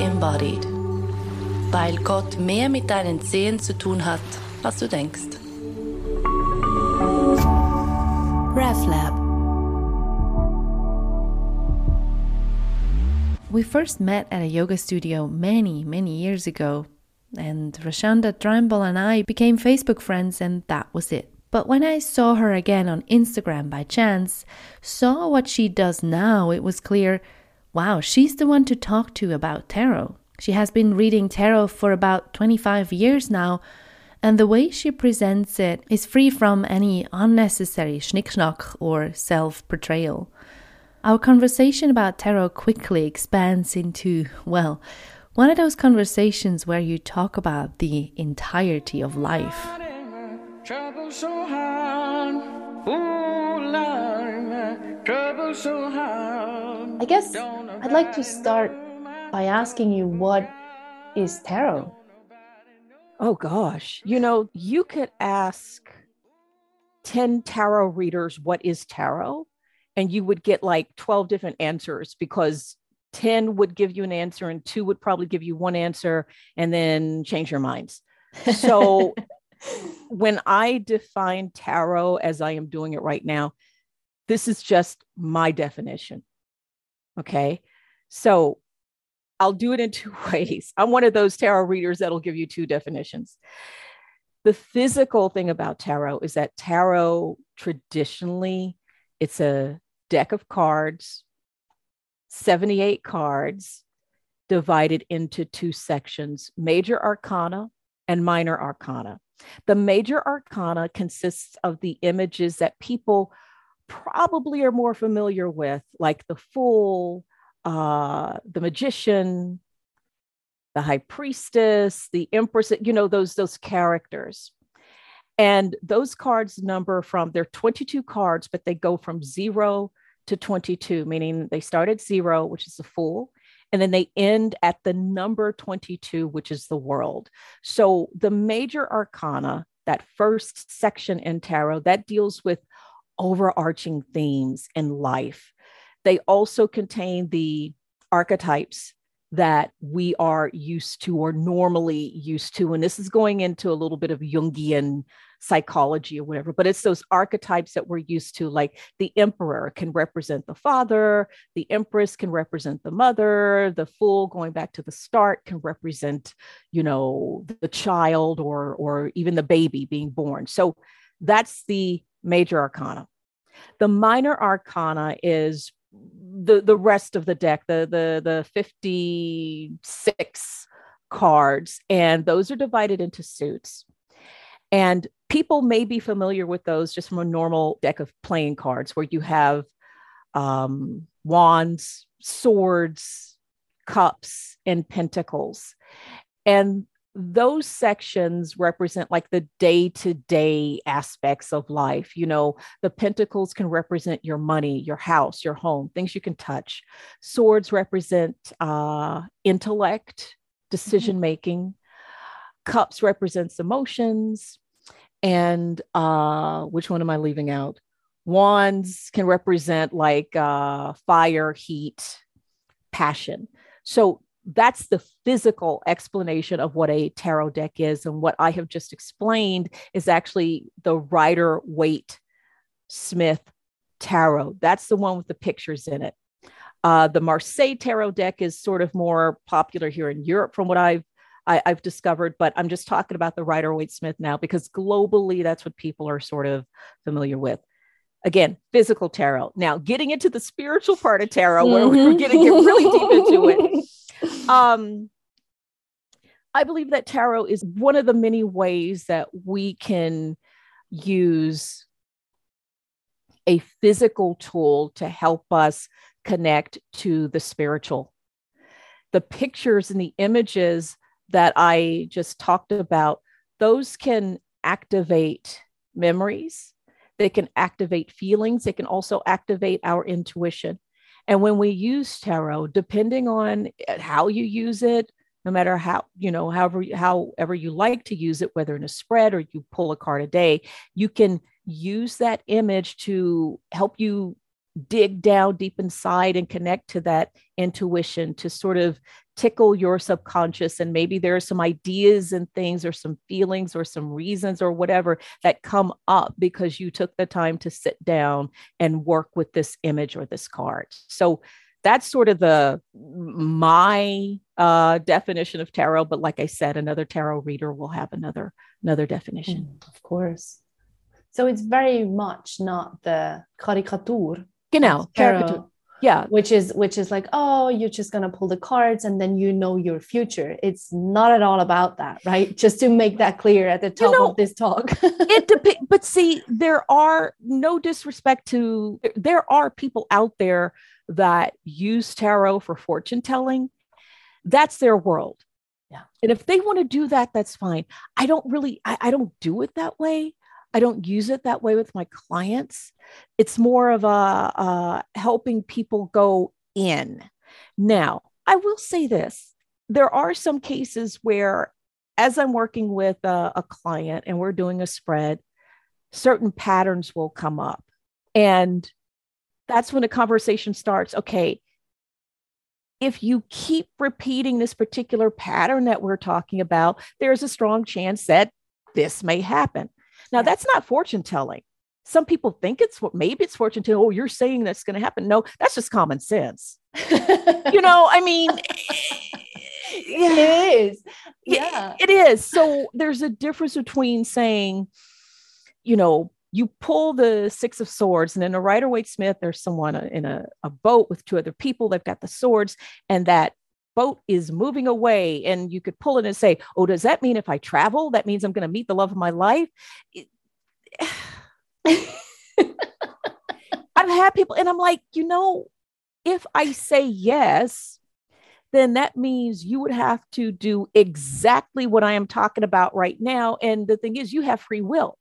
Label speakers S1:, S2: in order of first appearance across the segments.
S1: embodied. Weil Gott mehr mit deinen Zehen zu tun hat, als du denkst.
S2: We first met at a yoga studio many, many years ago, and Rashunda Tramble and I became Facebook friends, and that was it. But when I saw her again on Instagram by chance, saw what she does now, it was clear wow, she's the one to talk to about tarot. She has been reading tarot for about 25 years now, and the way she presents it is free from any unnecessary schnickschnack or self portrayal. Our conversation about tarot quickly expands into, well, one of those conversations where you talk about the entirety of life.
S3: I guess I'd like to start by asking you what is tarot?
S4: Oh gosh, you know, you could ask 10 tarot readers what is tarot and you would get like 12 different answers because 10 would give you an answer and two would probably give you one answer and then change your minds. So when I define tarot as I am doing it right now, this is just my definition. Okay. So I'll do it in two ways. I'm one of those tarot readers that'll give you two definitions. The physical thing about tarot is that tarot traditionally it's a deck of cards, 78 cards divided into two sections, major arcana and minor arcana. The major arcana consists of the images that people probably are more familiar with, like the Fool, uh, the Magician, the High Priestess, the Empress. You know those those characters, and those cards number from they're 22 cards, but they go from zero to 22, meaning they start at zero, which is the Fool, and then they end at the number 22, which is the World. So the major arcana, that first section in tarot, that deals with overarching themes in life. They also contain the archetypes that we are used to or normally used to. And this is going into a little bit of Jungian psychology or whatever, but it's those archetypes that we're used to. Like the emperor can represent the father, the empress can represent the mother, the fool, going back to the start, can represent, you know, the child or or even the baby being born. So that's the major arcana. The minor arcana is the the rest of the deck, the the the 56 cards, and those are divided into suits. And people may be familiar with those just from a normal deck of playing cards where you have um, wands, swords, cups, and pentacles. And those sections represent like the day to day aspects of life. You know, the pentacles can represent your money, your house, your home, things you can touch. Swords represent uh, intellect, decision making. Mm-hmm. Cups represents emotions. And uh, which one am I leaving out? Wands can represent like uh, fire, heat, passion. So that's the physical explanation of what a tarot deck is. And what I have just explained is actually the Rider Waite Smith tarot. That's the one with the pictures in it. Uh, the Marseille tarot deck is sort of more popular here in Europe, from what I've I, have discovered. But I'm just talking about the Rider Waite Smith now because globally, that's what people are sort of familiar with. Again, physical tarot. Now, getting into the spiritual part of tarot, where we're going to get really deep into it. Um, I believe that tarot is one of the many ways that we can use a physical tool to help us connect to the spiritual. The pictures and the images that I just talked about, those can activate memories, they can activate feelings, they can also activate our intuition. And when we use tarot, depending on eh, how you use it, no matter how, you know, however, however you like to use it, whether in a spread or you pull a card a day, you can use that image to help you dig down deep inside and connect to that intuition to sort of tickle your subconscious and maybe there are some ideas and things or some feelings or some reasons or whatever that come up because you took the time to sit down and work with this image or this card. So that's sort of the my uh, definition of tarot but like i said another tarot reader will have another another definition.
S3: Mm, of course. So it's very much not the caricature
S4: genau caricature yeah.
S3: which is which is like oh you're just going to pull the cards and then you know your future. It's not at all about that right? Just to make that clear at the top you know, of this talk.
S4: it depends but see there are no disrespect to there are people out there that use tarot for fortune telling. That's their world.
S3: Yeah.
S4: And if they want to do that that's fine. I don't really I, I don't do it that way I don't use it that way with my clients. It's more of a, a helping people go in. Now, I will say this there are some cases where, as I'm working with a, a client and we're doing a spread, certain patterns will come up. And that's when the conversation starts. Okay, if you keep repeating this particular pattern that we're talking about, there's a strong chance that this may happen. Now, that's not fortune telling. Some people think it's what maybe it's fortune telling. Oh, you're saying that's going to happen. No, that's just common sense. you know, I mean,
S3: it is. Yeah,
S4: it, it is. So there's a difference between saying, you know, you pull the six of swords and in a rider waite smith there's someone in a, a boat with two other people they've got the swords and that boat is moving away and you could pull it and say oh does that mean if i travel that means i'm going to meet the love of my life i've had people and i'm like you know if i say yes then that means you would have to do exactly what i am talking about right now and the thing is you have free will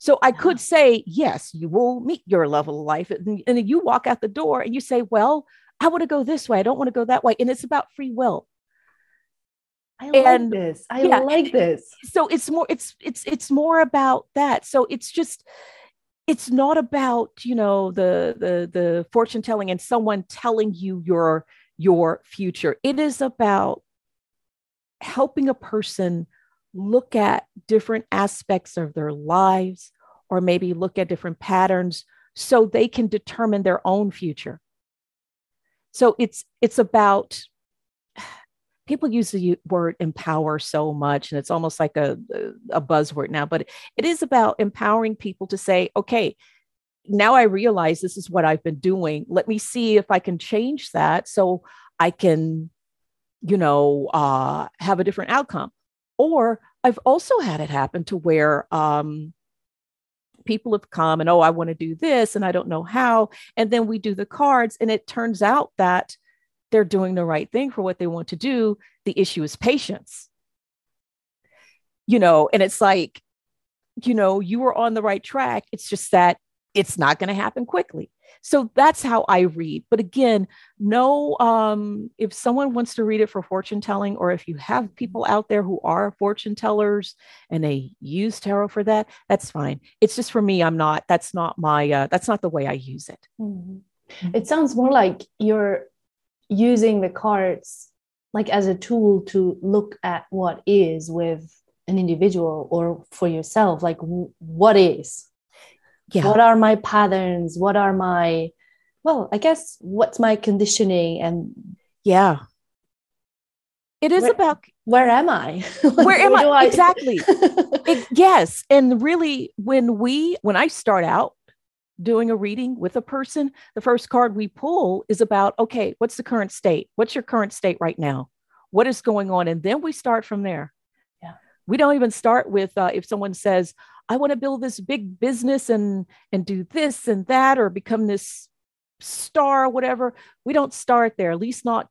S4: so I could say, yes, you will meet your level of life. And, and you walk out the door and you say, well, I want to go this way. I don't want to go that way. And it's about free will.
S3: I and, like this. I yeah, like this.
S4: So it's more, it's, it's, it's more about that. So it's just, it's not about, you know, the, the, the fortune telling and someone telling you your, your future. It is about helping a person look at different aspects of their lives or maybe look at different patterns so they can determine their own future so it's it's about people use the word empower so much and it's almost like a, a buzzword now but it is about empowering people to say okay now i realize this is what i've been doing. Let me see if i can change that so i can you know uh, have a different outcome. Or i've also had it happen to where um, people have come and oh i want to do this and i don't know how and then we do the cards and it turns out that they're doing the right thing for what they want to do. The issue is patience. You know and it's like you know you were on the right track. It's just that it's not going to happen quickly so that's how I read. But again, no, um, if someone wants to read it for fortune telling, or if you have people out there who are fortune tellers and they use tarot for that, that's fine. It's just for me, I'm not, that's not my, uh, that's not the way I use it.
S3: Mm-hmm. It sounds more like you're using the cards like as a tool to look at what is with an individual or for yourself like w- what is yeah. what are my patterns? What are my well i guess what's my conditioning and
S4: yeah. It is
S3: where,
S4: about
S3: where am i?
S4: Where am I? I exactly. It, yes. And really when we when i start out doing a reading with a person the first card we pull is about okay what's the current state? What's your current state right now? What is going on? And then we start from there.
S3: Yeah.
S4: We don't even start with uh, if someone says I want to build this big business and and do this and that or become this star whatever. We don't start there, at least not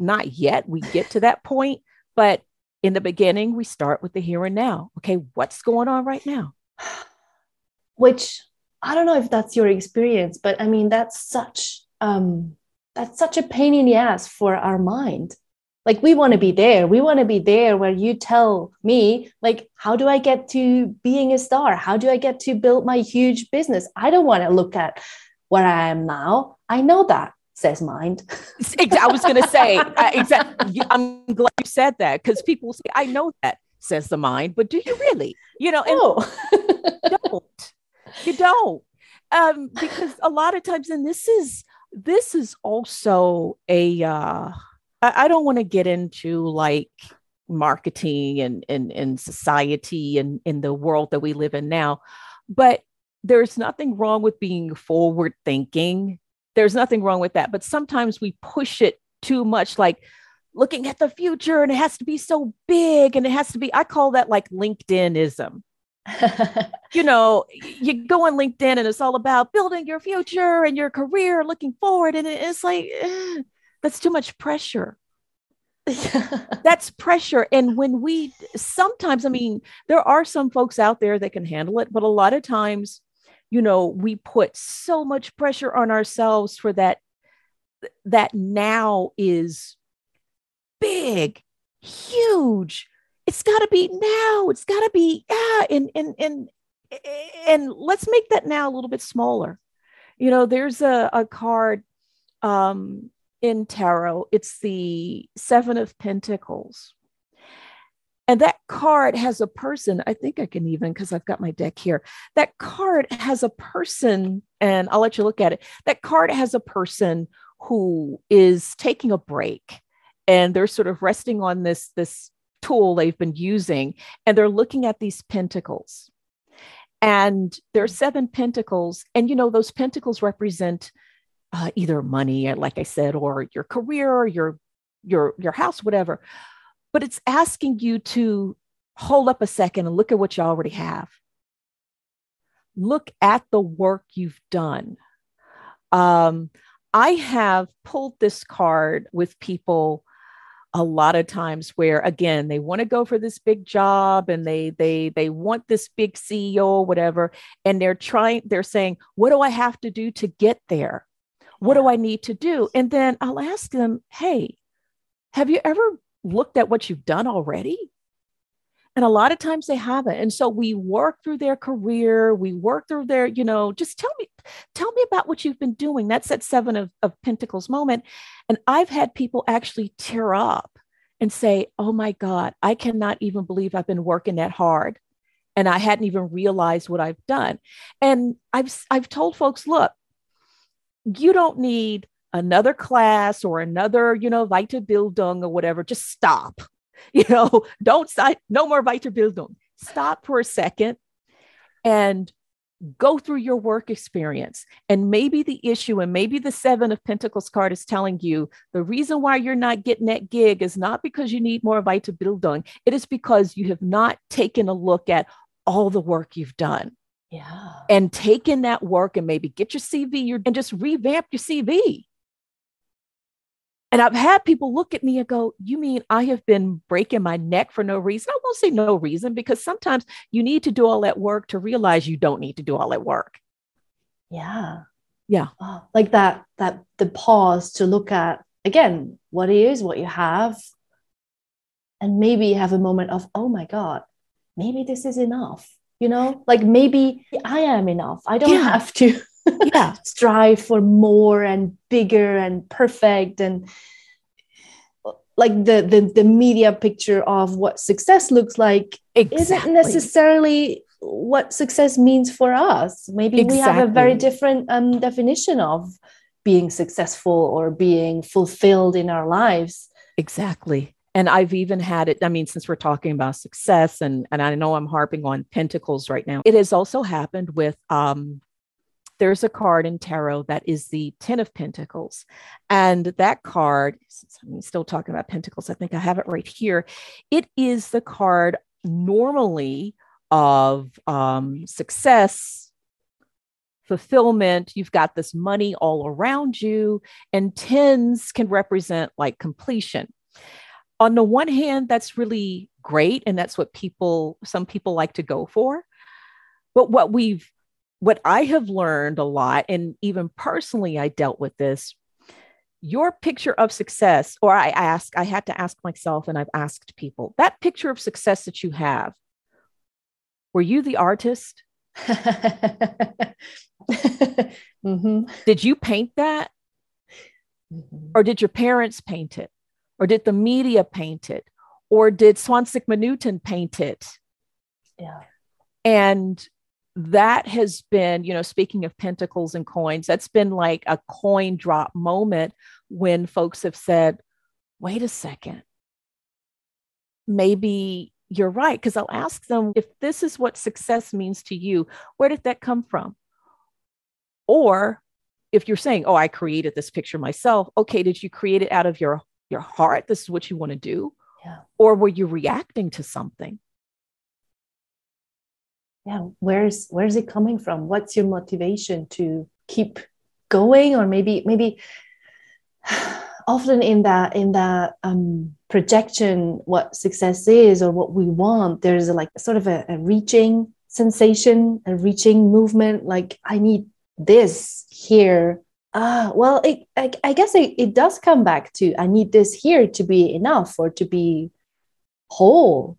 S4: not yet. We get to that point, but in the beginning, we start with the here and now. Okay, what's going on right now?
S3: Which I don't know if that's your experience, but I mean that's such um that's such a pain in the ass for our mind like we want to be there we want to be there where you tell me like how do i get to being a star how do i get to build my huge business i don't want to look at where I am now. I know that, says mind.
S4: I was going to say, exactly. I'm glad you said that because people say, I know that, says the mind, but do you really? You know, and you don't. You don't. Um, because a lot of times, and this is this is also a uh I, I don't want to get into like marketing and and, and society and in the world that we live in now, but there's nothing wrong with being forward thinking. There's nothing wrong with that. But sometimes we push it too much, like looking at the future and it has to be so big and it has to be, I call that like LinkedInism. You know, you go on LinkedIn and it's all about building your future and your career, looking forward. And it's like, eh, that's too much pressure. That's pressure. And when we sometimes i mean there are some folks out there that can handle it but a lot of times you know we put so much pressure on ourselves for that that now is big huge. It's got to be now. It's got to be yeah and and and and let's make that now a little bit smaller. You know there's a, a card um in tarot, it's the Seven of Pentacles. And that card has a person, I think I can even, because I've got my deck here. That card has a person, and I'll let you look at it. That card has a person who is taking a break and they're sort of resting on this, this tool they've been using, and they're looking at these pentacles. And there are seven pentacles, and you know, those pentacles represent uh, either money, uh, like I said, or your career, your your your house, whatever. But it's asking you to hold up a second and look at what you already have. Look at the work you've done. Um, I have pulled this card with people a lot of times where again they want to go for this big job and they they they want this big CEO or whatever and they're trying they're saying what do I have to do to get there what do I need to do? And then I'll ask them, hey, have you ever looked at what you've done already? And a lot of times they haven't. And so we work through their career, we work through their, you know, just tell me, tell me about what you've been doing. That's that seven of, of Pentacles moment. And I've had people actually tear up and say, oh my God, I cannot even believe I've been working that hard. And I hadn't even realized what I've done. And I've I've told folks, look, you don't need another class or another, you know, Weiterbildung or whatever. Just stop. You know, don't sign, No more Weiterbildung. Stop for a second and go through your work experience. And maybe the issue, and maybe the Seven of Pentacles card is telling you the reason why you're not getting that gig is not because you need more Weiterbildung. It is because you have not taken a look at all the work you've done.
S3: Yeah.
S4: and take in that work and maybe get your CV your, and just revamp your CV. And I've had people look at me and go, You mean I have been breaking my neck for no reason? I won't say no reason because sometimes you need to do all that work to realize you don't need to do all that work.
S3: Yeah.
S4: Yeah.
S3: Oh, like that, that the pause to look at again what is, what you have, and maybe have a moment of, oh my God, maybe this is enough. You know, like maybe I am enough. I don't
S4: Yeah.
S3: have to
S4: Yeah.
S3: strive for more and bigger and perfect and like the the, the media picture of what success looks like isn't necessarily what success means for us. Maybe we have a very different um, definition of being successful or being fulfilled in our lives.
S4: Exactly. And I've even had it. I mean, since we're talking about success, and and I know I'm harping on pentacles right now, it has also happened with um there's a card in tarot that is the 10 of pentacles. And that card since i'm still talking about pentacles i think i have it right here. It is the card normally of um, success fulfillment. You've got this money all around you and tens can represent like completion on the one hand that's really great and that's what people some people like to go for but what we've what i have learned a lot and even personally i dealt with this your picture of success or i ask i had to ask myself and i've asked people that picture of success that you have were you the artist mm-hmm. Did you paint that? Mm-hmm. Or did your parents paint it? Or did the media paint it? Or did Swansea Newton paint it?
S3: Yeah.
S4: And that has been, you know, speaking of pentacles and coins, that's been like a coin drop moment when folks have said, wait a second, maybe you're right. Because I'll ask them if this is what success means to you, where did that come from? Or if you're saying, oh, I created this picture myself, okay, did you create it out of your, your heart? This is what you want to do?
S3: Yeah.
S4: Or were you reacting to something?
S3: Yeah, where's where's it coming from? What's your motivation to keep going? Or maybe maybe often in that in that um, projection what success is or what we want there's a, like sort of a, a reaching sensation a reaching movement like i need this here ah well it, I, I guess it, it does come back to i need this here to be enough or to be whole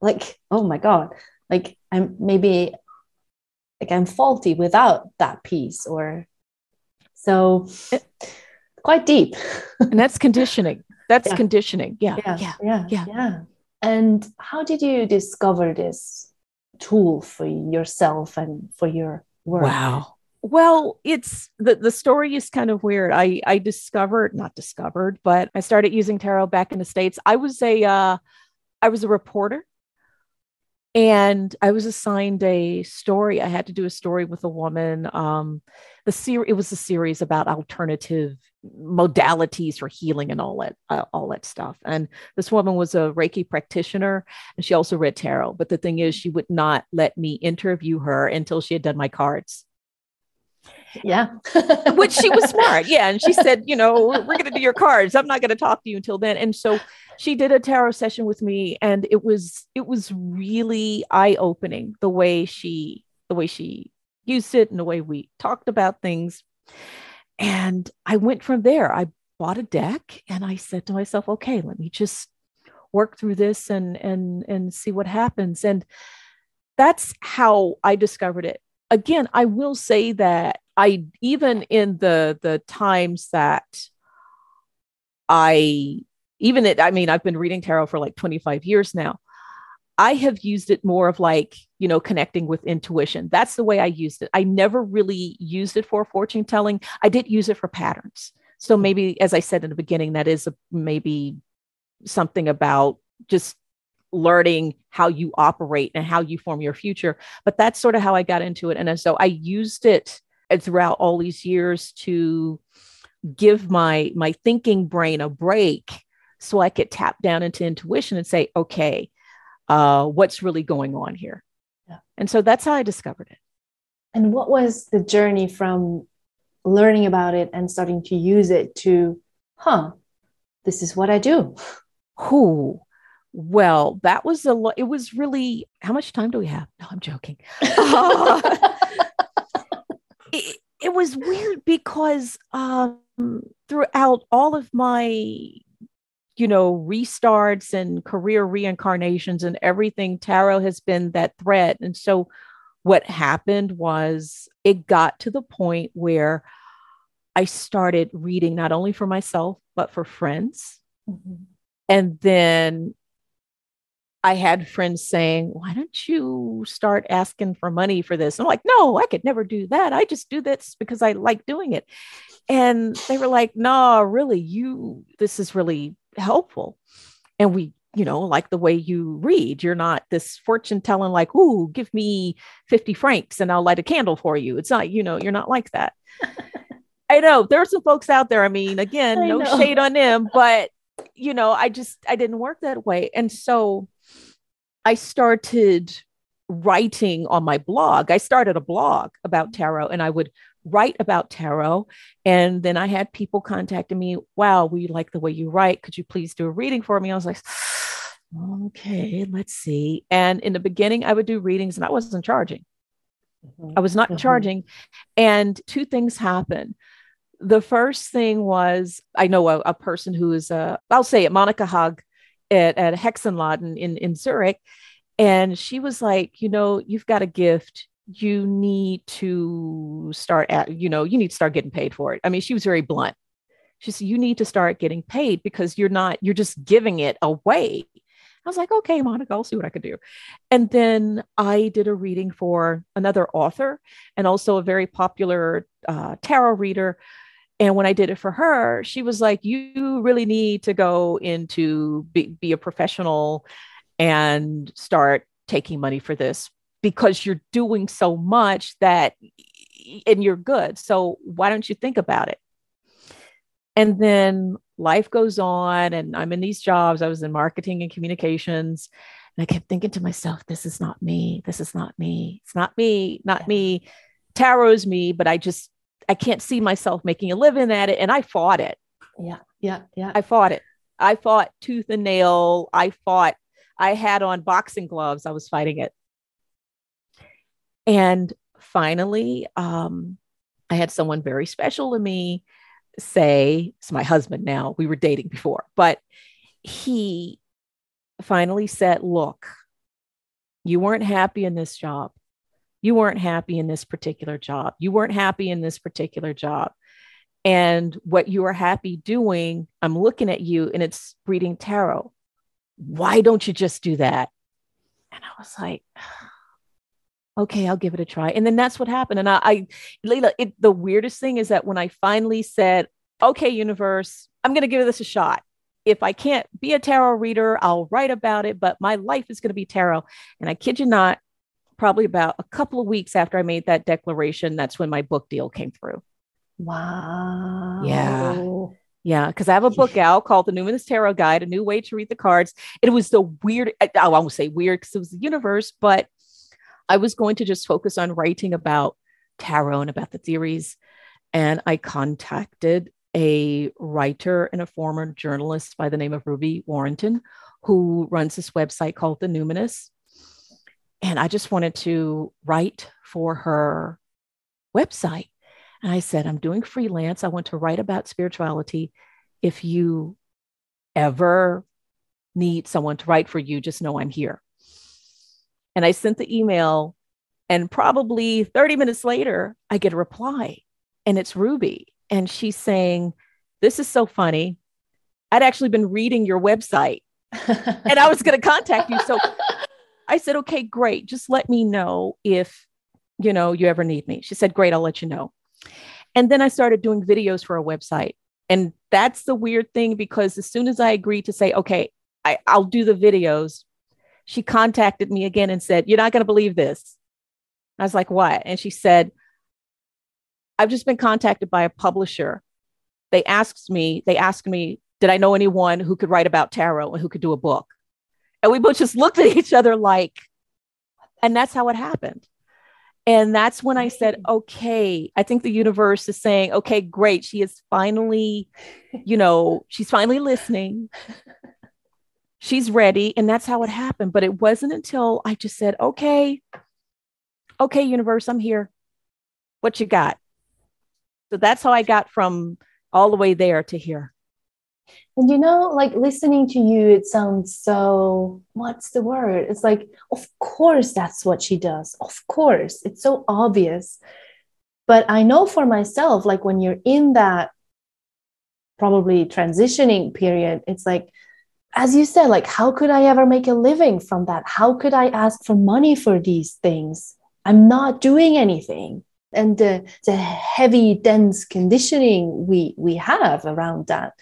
S3: like oh my god like i'm maybe like i'm faulty without that piece or so quite deep.
S4: and that's conditioning. That's
S3: yeah.
S4: conditioning. Yeah.
S3: Yeah,
S4: yeah.
S3: Yeah.
S4: Yeah.
S3: Yeah. And how did you discover this tool for yourself and for your work?
S4: Wow. Well, it's the, the story is kind of weird. I I discovered, not discovered, but I started using tarot back in the States. I was a uh I was a reporter and I was assigned a story. I had to do a story with a woman. Um, the series it was a series about alternative modalities for healing and all that uh, all that stuff. And this woman was a Reiki practitioner, and she also read tarot. But the thing is, she would not let me interview her until she had done my cards.
S3: Yeah.
S4: Which she was smart. Yeah. And she said, you know, we're, we're going to do your cards. I'm not going to talk to you until then. And so she did a tarot session with me and it was, it was really eye opening the way she, the way she used it and the way we talked about things. And I went from there. I bought a deck and I said to myself, okay, let me just work through this and, and, and see what happens. And that's how I discovered it again, I will say that I even in the the times that I even it, I mean, I've been reading tarot for like 25 years now. I have used it more of like, you know, connecting with intuition. That's the way I used it. I never really used it for fortune telling. I did use it for patterns. So mm-hmm. maybe, as I said in the beginning, that is a, maybe something about just learning how you operate and how you form your future. But that's sort of how I got into it. And so I used it throughout all these years to give my my thinking brain a break so I could tap down into intuition and say, okay, uh, what's really going on here? Yeah. And so that's how I discovered it.
S3: And what was the journey from learning about it and starting to use it to, huh, this is what I do?
S4: Who? Well, that was a lot. It was really, how much time do we have? No, I'm joking. Uh, it, it, was weird because um, throughout all of my, you know, restarts and career reincarnations and everything, tarot has been that thread. And so what happened was it got to the point where I started reading not only for myself, but for friends. Mm-hmm. And then I had friends saying, why don't you start asking for money for this? I'm like, no, I could never do that. I just do this because I like doing it. And they were like, no, really, you, this is really helpful. And we, you know, like the way you read, you're not this fortune telling, like, ooh, give me 50 francs and I'll light a candle for you. It's not, you know, you're not like that. I know there are some folks out there. I mean, again, I no know. shade on them, but you know, I just I didn't work that way. And so I started writing on my blog. I started a blog about tarot and I would write about tarot. And then I had people contacting me, wow, we like the way you write. Could you please do a reading for me? I was like, okay, let's see. And in the beginning, I would do readings and I wasn't charging. Mm-hmm. I was not mm-hmm. charging. And two things happened. The first thing was I know a, a person who is, a, I'll say it, Monica Hug at, at Hexenladen in, in Zurich. And she was like, you know, you've got a gift. you need to start at, you know, you need to start getting paid for it. I mean, she was very blunt. She said, you need to start getting paid because you're not, you're just giving it away. I was like, okay, Monica, I'll see what I could do. And then I did a reading for another author and also a very popular uh, tarot reader. And when I did it for her, she was like, you really need to go into be, be a professional and start taking money for this because you're doing so much that and you're good. So why don't you think about it? And then life goes on, and I'm in these jobs. I was in marketing and communications. And I kept thinking to myself, this is not me. This is not me. It's not me, not me. Tarot's me, but I just, I can't see myself making a living at it. And I fought it.
S3: Yeah. Yeah. Yeah.
S4: I fought it. I fought tooth and nail. I fought, I had on boxing gloves. I was fighting it. And finally, um, I had someone very special to me say, it's my husband now, we were dating before, but he finally said, Look, you weren't happy in this job. You weren't happy in this particular job. You weren't happy in this particular job. And what you are happy doing, I'm looking at you and it's reading tarot. Why don't you just do that? And I was like, okay, I'll give it a try. And then that's what happened. And I, I Layla, it, the weirdest thing is that when I finally said, okay, universe, I'm going to give this a shot. If I can't be a tarot reader, I'll write about it, but my life is going to be tarot. And I kid you not, probably about a couple of weeks after I made that declaration, that's when my book deal came through.
S3: Wow.
S4: Yeah. Yeah, because I have a book out called The Numinous Tarot Guide, A New Way to Read the Cards. It was the weird, I won't say weird because it was the universe, but I was going to just focus on writing about tarot and about the theories. And I contacted a writer and a former journalist by the name of Ruby Warrington, who runs this website called The Numinous. And I just wanted to write for her website. And I said, I'm doing freelance. I want to write about spirituality. If you ever need someone to write for you, just know I'm here. And I sent the email, and probably 30 minutes later, I get a reply, and it's Ruby. And she's saying, This is so funny. I'd actually been reading your website and I was going to contact you. So I said, Okay, great. Just let me know if, you know, you ever need me. She said, Great, I'll let you know. And then I started doing videos for a website. And that's the weird thing because as soon as I agreed to say, okay, I, will do the videos, she contacted me again and said, You're not going to believe this. I was like, What? And she said, I've just been contacted by a publisher. They asked me, they asked me, did I know anyone who could write about tarot and who could do a book? And we both just looked at each other like, and that's how it happened. And that's when I said, okay, I think the universe is saying, okay, great. She is finally, you know, she's finally listening she's ready. And that's how it happened. But it wasn't until I just said, okay, okay, universe, I'm here. What you got? So that's how I got from all the way there to here.
S3: And you know, like listening to you, it sounds so, what's the word? It's like, of course, that's what she does. Of course, it's so obvious. But I know for myself, like when you're in that probably transitioning period, it's like, as you said, like, how could I ever make a living from that? How could I ask for money for these things? I'm not doing anything. And the, the heavy, dense conditioning we, we have around that.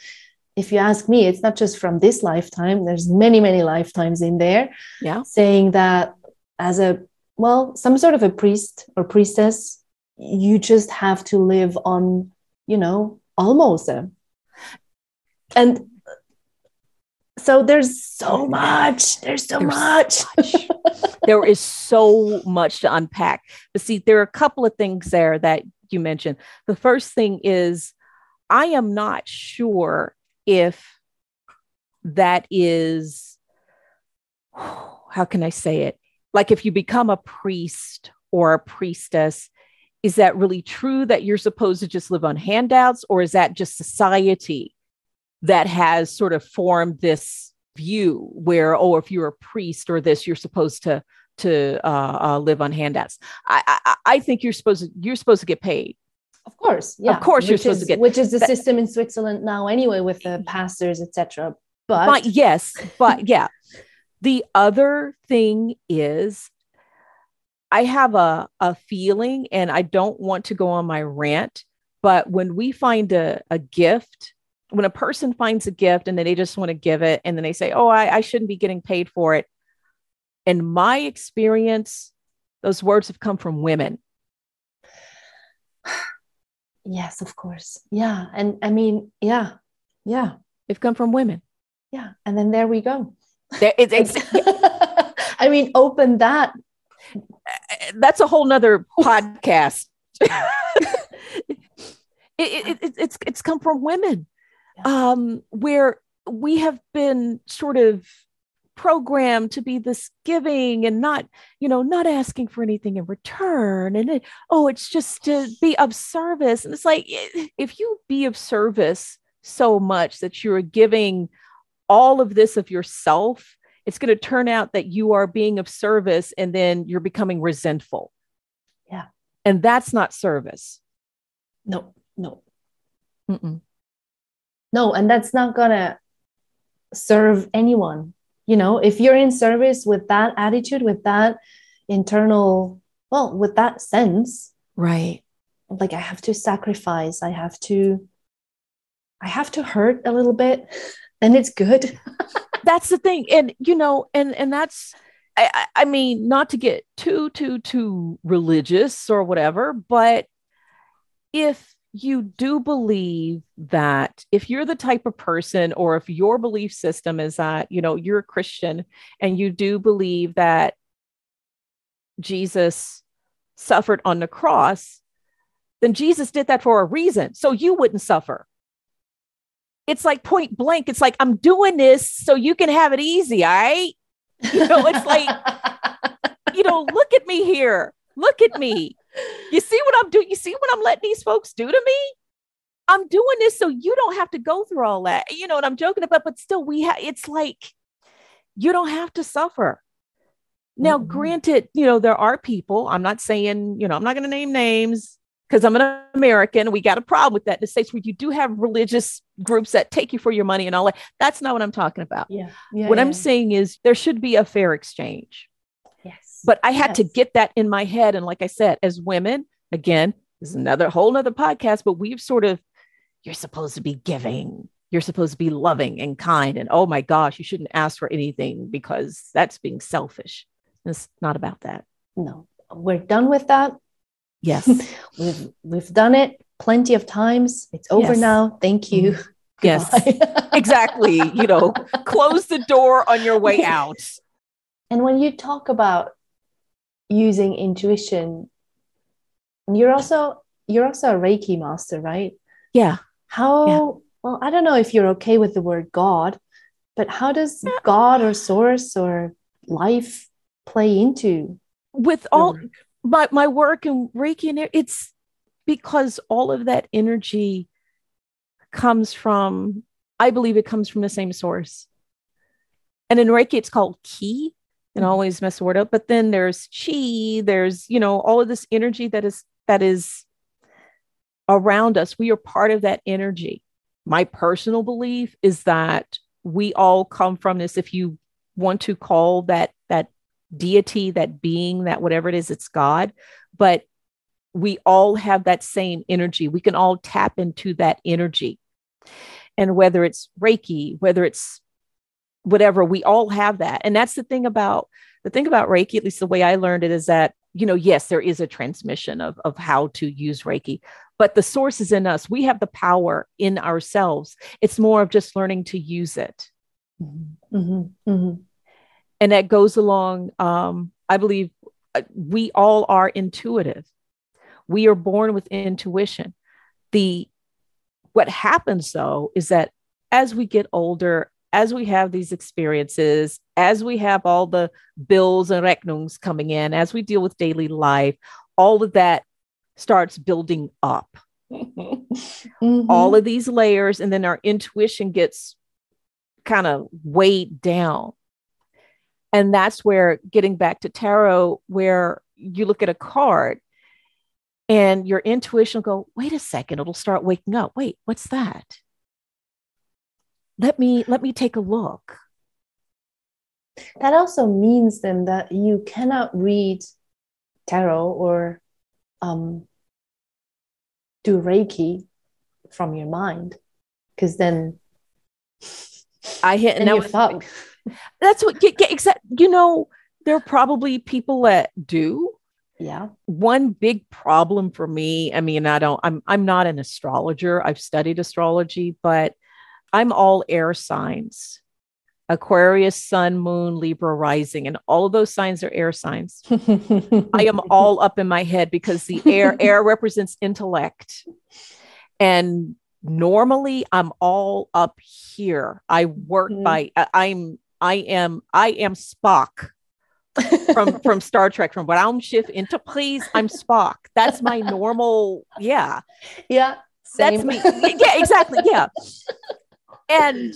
S3: If you ask me, it's not just from this lifetime, there's many, many lifetimes in there.
S4: Yeah.
S3: Saying that as a, well, some sort of a priest or priestess, you just have to live on, you know, almost. And so there's so much there's so there's much, much.
S4: there is so much to unpack but see there are a couple of things there that you mentioned the first thing is i am not sure if that is how can i say it like if you become a priest or a priestess is that really true that you're supposed to just live on handouts or is that just society that has sort of formed this view where, oh, if you're a priest or this, you're supposed to to uh, uh, live on handouts. I, I I think you're supposed to you're supposed to get paid.
S3: Of course, yeah.
S4: Of course, you're
S3: Which
S4: supposed
S3: is-
S4: to get
S3: which is the
S4: that-
S3: system in Switzerland now anyway with the pastors, etc. But,
S4: but yes, but yeah. The other thing is I have a, a feeling, and I don't want to go on my rant, but when we find a, a gift, when a person finds a gift and then they just want to give it, and then they say, Oh, I, I shouldn't be getting paid for it. In my experience, those words have come from women.
S3: Yes, of course, yeah, and I mean, yeah, yeah,
S4: They've come from women.
S3: yeah, and then there we go.
S4: There- it- it's-
S3: I mean, open that.
S4: that's a whole nother podcast. it, it, it, it's it's come from women,
S3: Yeah.
S4: um, where we have been sort of programmed to be this giving and not, you know, not asking for anything in return, and it, oh, it's just to be of service, and it's like if you be of service so much that you're giving all of this of yourself it's going to turn out that you are being of service and then you're becoming resentful.
S3: Yeah.
S4: And that's not service.
S3: No, no,
S4: Mm-mm.
S3: no, and that's not gonna serve anyone. You know, if you're in service with that attitude, with that internal, well, with that sense,
S4: Right.
S3: like I have to sacrifice, I have to, I have to hurt a little bit, and it's good.
S4: That's the thing. And, you know, and, and that's, I, I- mean, not to get too, too, too religious or whatever, but if you do believe that if you're the type of person or if your belief system is that, you know, you're a Christian and you do believe that Jesus suffered on the cross, then Jesus did that for a reason. So you wouldn't suffer. It's like point blank. It's like, I'm doing this so you can have it easy. All right. You know, it's like, you know, look at me here. Look at me. You see what I'm doing? You see what I'm letting these folks do to me? I'm doing this so you don't have to go through all that. You know what I'm joking about, but still, we have it's like you don't have to suffer. Now,
S3: Mhm.
S4: granted, you know, there are people, I'm not saying, you know, I'm not going to name names because I'm an American. We got a problem with that in the States where you do have religious groups that take you for your money and all that. That's not what I'm talking about.
S3: yeah, yeah.
S4: what I'm saying is there should be a fair exchange.
S3: Yes,
S4: But I had to get that in my head. And like I said, as women, again, this is another whole nother podcast, but we've sort of, you're supposed to be giving. You're supposed to be loving and kind. And oh my gosh, you shouldn't ask for anything because that's being selfish. It's not about that.
S3: no, we're done with that.
S4: Yes.
S3: We've we've done it plenty of times. It's over
S4: Yes.
S3: now. Thank you. Mm-hmm.
S4: Yes.
S3: Goodbye.
S4: exactly. You know, close the door on your way out.
S3: And when you talk about using intuition, you're also you're also a Reiki master, right?
S4: Yeah.
S3: How
S4: Yeah.
S3: well, I don't know if you're okay with the word God, but how does God or source or life play into
S4: With all
S3: work?
S4: my my work and Reiki and it's because all of that energy comes from I believe it comes from the same source. And in Reiki it's called ki. And I
S3: Mhm.
S4: always mess the word up, but then there's chi, there's you know all of this energy that is that is around us. We are part of that energy. My personal belief is that we all come from this if you want to call that that deity, that being, that whatever it is, it's God. But we all have that same energy. We can all tap into that energy. And whether it's Reiki, whether it's whatever, we all have that. And that's the thing about the thing about Reiki, at least the way I learned it, is that, you know, yes, there is a transmission of, of how to use Reiki, but the source is in us. We have the power in ourselves. It's more of just learning to use it
S3: Mhm, mhm.
S4: and that goes along um, i believe uh, we all are intuitive we are born with intuition the what happens though is that as we get older as we have these experiences as we have all the bills and rechnungs coming in as we deal with daily life all of that starts building up
S3: Mhm.
S4: all of these layers and then our intuition gets kind of weighed down And that's where getting back to tarot, where you look at a card and your intuition will go, wait a second, it'll start waking up. Wait, what's that? Let me let me take a look.
S3: That also means then that you cannot read tarot or um, do Reiki from your mind, because then
S4: I hit
S3: and you're fucked.
S4: That's what get, get exact. You know, there are probably people that do.
S3: Yeah.
S4: One big problem for me. I mean, I don't. I'm I'm not an astrologer. I've studied astrology, but I'm all air signs. Aquarius, Sun, Moon, Libra, Rising, and all of those signs are air signs. I am all up in my head because the air air represents intellect, and normally I'm all up here. I work mm-hmm. by I'm I am I am Spock from from Star Trek from Raumschiff please, I'm Spock. That's my normal. Yeah,
S3: yeah.
S4: Same. That's me. Yeah, exactly. Yeah. And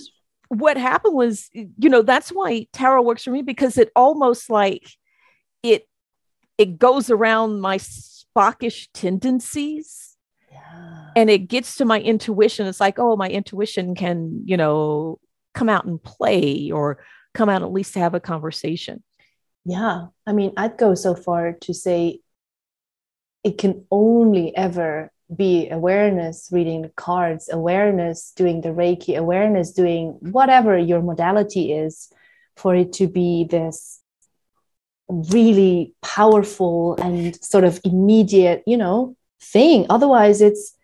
S4: what happened was, you know, that's why tarot works for me because it almost like it it goes around my Spockish tendencies. Yeah. And it gets to my intuition. It's like, oh, my intuition can, you know, come out and play or come out at least to have a conversation.
S3: Yeah. I mean, I'd go so far to say it can only ever be awareness reading the cards, awareness doing the Reiki, awareness doing whatever your modality is for it to be this really powerful and sort of immediate, you know, thing. Otherwise, it's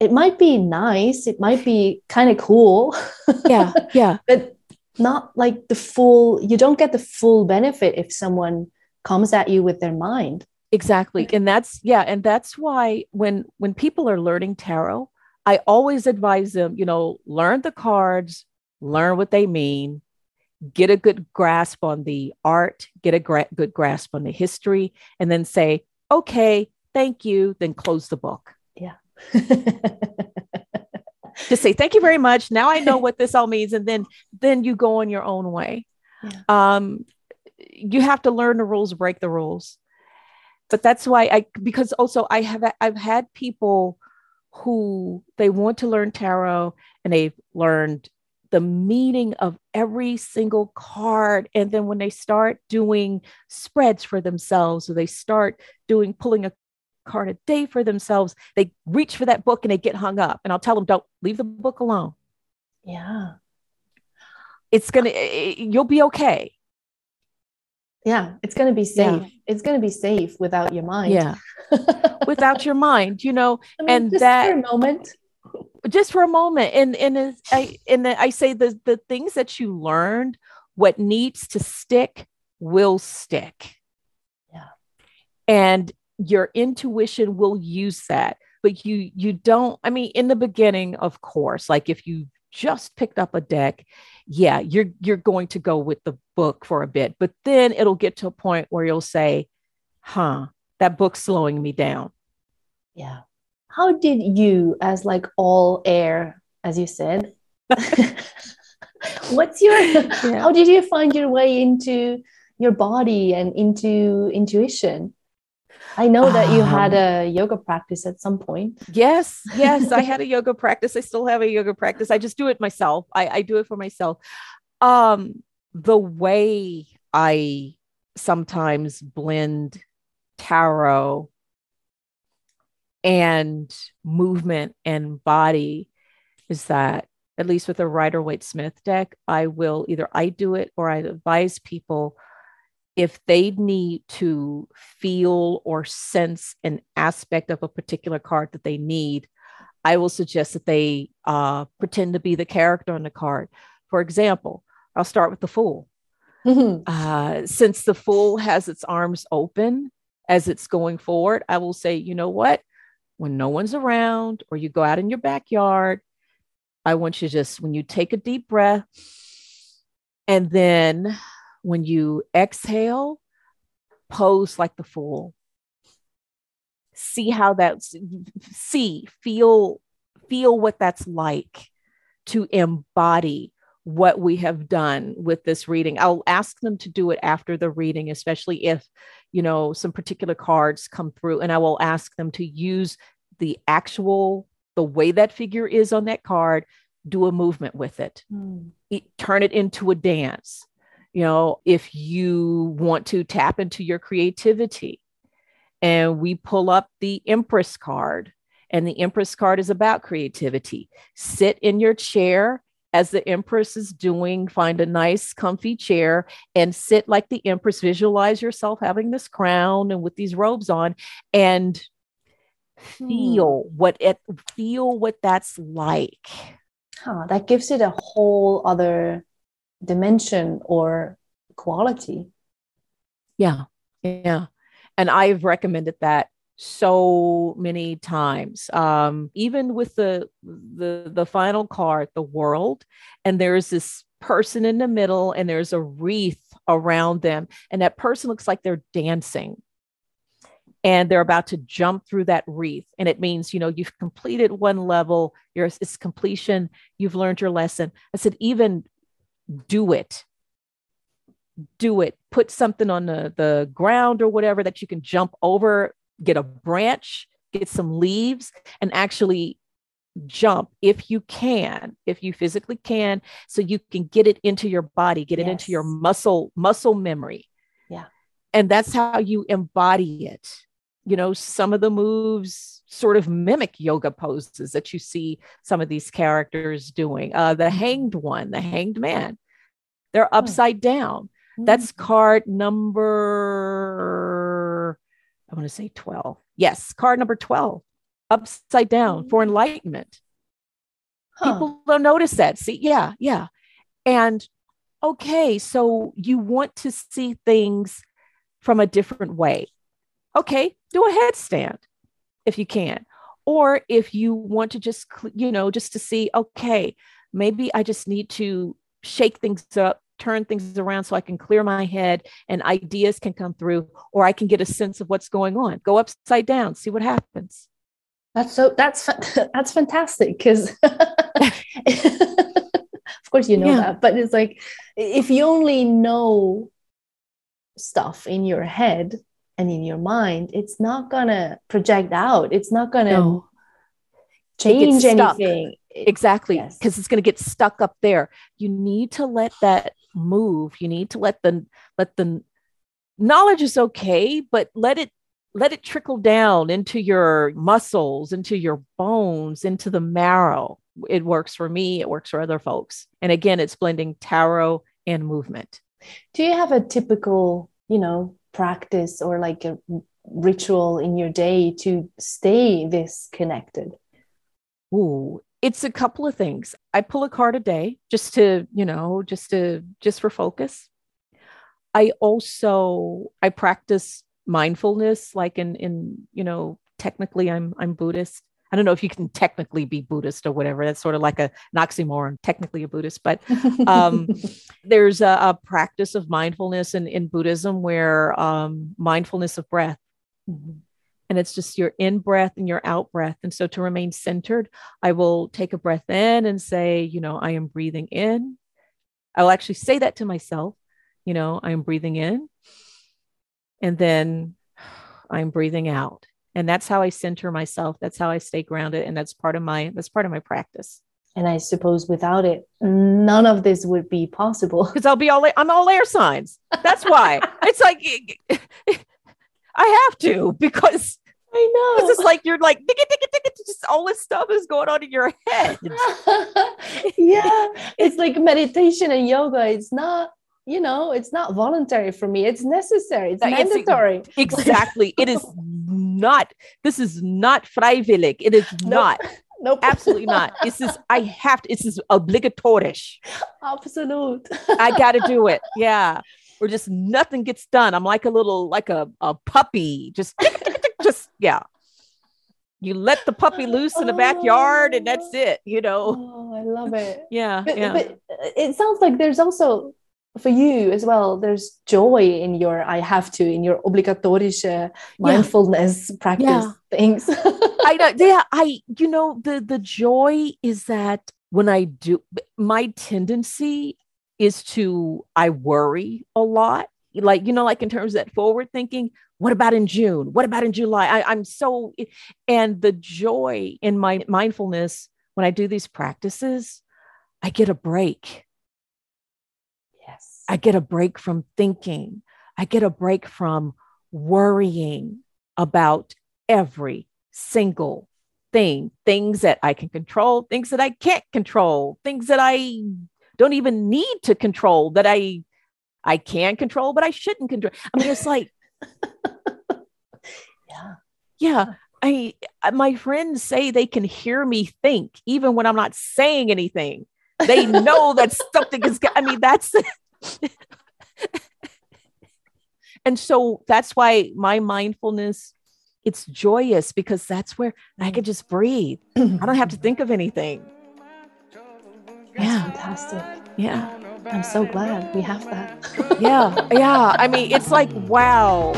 S3: it might be nice, it might be kind of cool.
S4: Yeah, yeah.
S3: but not like the full, you don't get the full benefit if someone comes at you with their mind
S4: exactly. And that's yeah and that's why when when people are learning tarot i always advise them you know learn the cards learn what they mean get a good grasp on the art get a gra- good grasp on the history and then say okay thank you then close the book.
S3: Yeah.
S4: Just say thank you very much. Now i know what this all means and then then you go on your own way. Yeah. um you have to learn the rules break the rules but that's why I because also I have I've had people who they want to learn tarot and they've learned the meaning of every single card. And then when they start doing spreads for themselves or they start doing pulling a card a day for themselves they reach for that book and they get hung up. And i'll tell them don't leave the book alone.
S3: Yeah.
S4: It's gonna eh, eh, you'll be okay
S3: yeah it's going to be safe. Yeah. it's going to be safe without your mind.
S4: Yeah. Without your mind you know I mean, and that
S3: for a moment.
S4: Just for a moment and and i and i say the the things that you learned what needs to stick will stick.
S3: Yeah.
S4: And your intuition will use that but you you don't i mean in the beginning of course like if you just picked up a deck yeah, you're you're going to go with the book for a bit, but then it'll get to a point where you'll say, "Huh, that book's slowing me down."
S3: Yeah. How did you, as like all air, as you said, what's your? Yeah. How did you find your way into your body and into intuition? I know that you had um, a yoga practice at some point.
S4: Yes, yes, I had a yoga practice. I still have a yoga practice. I just do it myself. I, I do it for myself. Um, the way I sometimes blend tarot and movement and body is that at least with a Rider Waite Smith deck, I will either I do it or I advise people if they need to feel or sense an aspect of a particular card that they need, I will suggest that they uh, pretend to be the character on the card. For example, I'll start with the Fool. Mm-hmm. Uh, since the Fool has its arms open as it's going forward, I will say, you know what? When no one's around or you go out in your backyard, I want you just, when you take a deep breath and then when you exhale, pose like the fool. See how that's see, feel, feel what that's like to embody what we have done with this reading. I'll ask them to do it after the reading, especially if, you know, some particular cards come through, and I will ask them to use the actual, the way that figure is on that card, do a movement with it, mm. it turn it into a dance. You know, if you want to tap into your creativity, and we pull up the Empress card, and the Empress card is about creativity. Sit in your chair as the Empress is doing, find a nice, comfy chair and sit like the Empress. Visualize yourself having this crown and with these robes on and feel hmm. what it feel what that's like.
S3: Huh, that gives it a whole other dimension or quality.
S4: Yeah. Yeah. And I've recommended that so many times um, even with the the the final card the world and there's this person in the middle and there's a wreath around them and that person looks like they're dancing and they're about to jump through that wreath and it means you know you've completed one level your it's completion you've learned your lesson i said even do it. Do it. Put something on the, the ground or whatever that you can jump over get a branch, get some leaves, and actually jump if you can if you physically can so you can get it into your body get it yes. into your muscle muscle memory.
S3: Yeah.
S4: And that's how you embody it. You know some of the moves sort of mimic yoga poses that you see some of these characters doing uh the mm-hmm. hanged one the hanged man they're hmm. upside down that's mm. card number I want to say 12. Yes, card number 12, upside down for mm. enlightenment. Huh. People don't notice that. See, yeah, yeah. And okay, so you want to see things from a different way. Okay, do a headstand if you can. Or if you want to just, you know, just to see, okay, maybe I just need to shake things up turn things around so I can clear my head and ideas can come through, or I can get a sense of what's going on. Go upside down, see what happens.
S3: That's so that's that's fantastic because of course you know yeah. that, but it's like if you only know stuff in your head and in your mind, it's not gonna project out. It's not gonna no. change anything.
S4: Exactly because yes. it's going to get stuck up there. You need to let that move. You need to let the let the knowledge is okay but let it let it trickle down into your muscles into your bones into the marrow. It works for me it works for other folks. And again it's blending tarot and movement.
S3: Do you have a typical you know practice or like a ritual in your day to stay this connected
S4: Ooh, it's a couple of things. I pull a card a day just to, you know, just to just for focus. I also I practice mindfulness like in in, you know, technically I'm I'm Buddhist. I don't know if you can technically be Buddhist or whatever. That's sort of like a, an oxymoron, technically a Buddhist, but um, there's a, a, practice of mindfulness in, in Buddhism where um, mindfulness of breath. Mm-hmm and it's just your in breath and your out breath. And so to remain centered, I will take a breath in and say, you know, I am breathing in. I will actually say that to myself, you know, I am breathing in. And then I'm breathing out. And that's how I center myself. That's how I stay grounded. And that's part of my that's part of my practice.
S3: And I suppose without it, none of this would be possible.
S4: Because I'll be all I'm all air signs. That's why. it's like I have to because
S3: I know.
S4: It's just like you're like digga, digga, digga, just all this stuff is going on in your head.
S3: yeah. It's like meditation and yoga. It's not, you know, it's not voluntary for me. It's necessary. It's mandatory.
S4: It's, exactly. it is not, this is not freiwillig. It is nope. not. Nope. Absolutely not. This is I have to, this is obligatorisch.
S3: Absolute.
S4: I gotta do it. Yeah. Or just nothing gets done. I'm like a little like a, a puppy, just just yeah you let the puppy loose in the backyard and that's it you know
S3: oh, i love it
S4: yeah
S3: but,
S4: yeah
S3: but uh, it sounds like there's also for you as well there's joy in your i have to in your obligatorische mindfulness yeah. practice yeah. things
S4: i know yeah i you know the the joy is that when I do, my tendency is to, I worry a lot. Like, you know, like in terms of that forward thinking, what about in June? What about in July? I, I'm so, and the joy in my mindfulness when I do these practices, I get a break. I get a break from thinking. I get a break from worrying about every single thing, things that I can control, things that I can't control, things that I don't even need to control that I I can control, but I shouldn't control. I mean, it's like,
S3: yeah,
S4: yeah. I uh, my friends say they can hear me think even when I'm not saying anything. They know that something is. I mean, that's. and so that's why my mindfulness it's joyous because that's where I can just breathe. I don't have to think of anything.
S3: Yeah. fantastic.
S4: Yeah.
S3: I'm so glad we have that.
S4: yeah. Yeah. I mean, it's like, wow.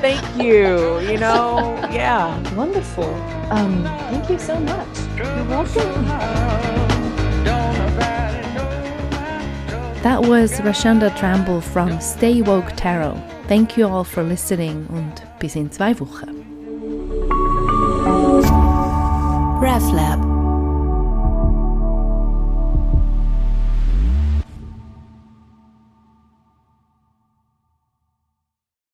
S4: Thank you. You know, yeah.
S3: Wonderful. Um, thank you so much.
S4: You're welcome.
S2: That was Rashunda Tramble from Stay Woke Tarot. Thank you all for listening and bis in zwei Wochen. RefLab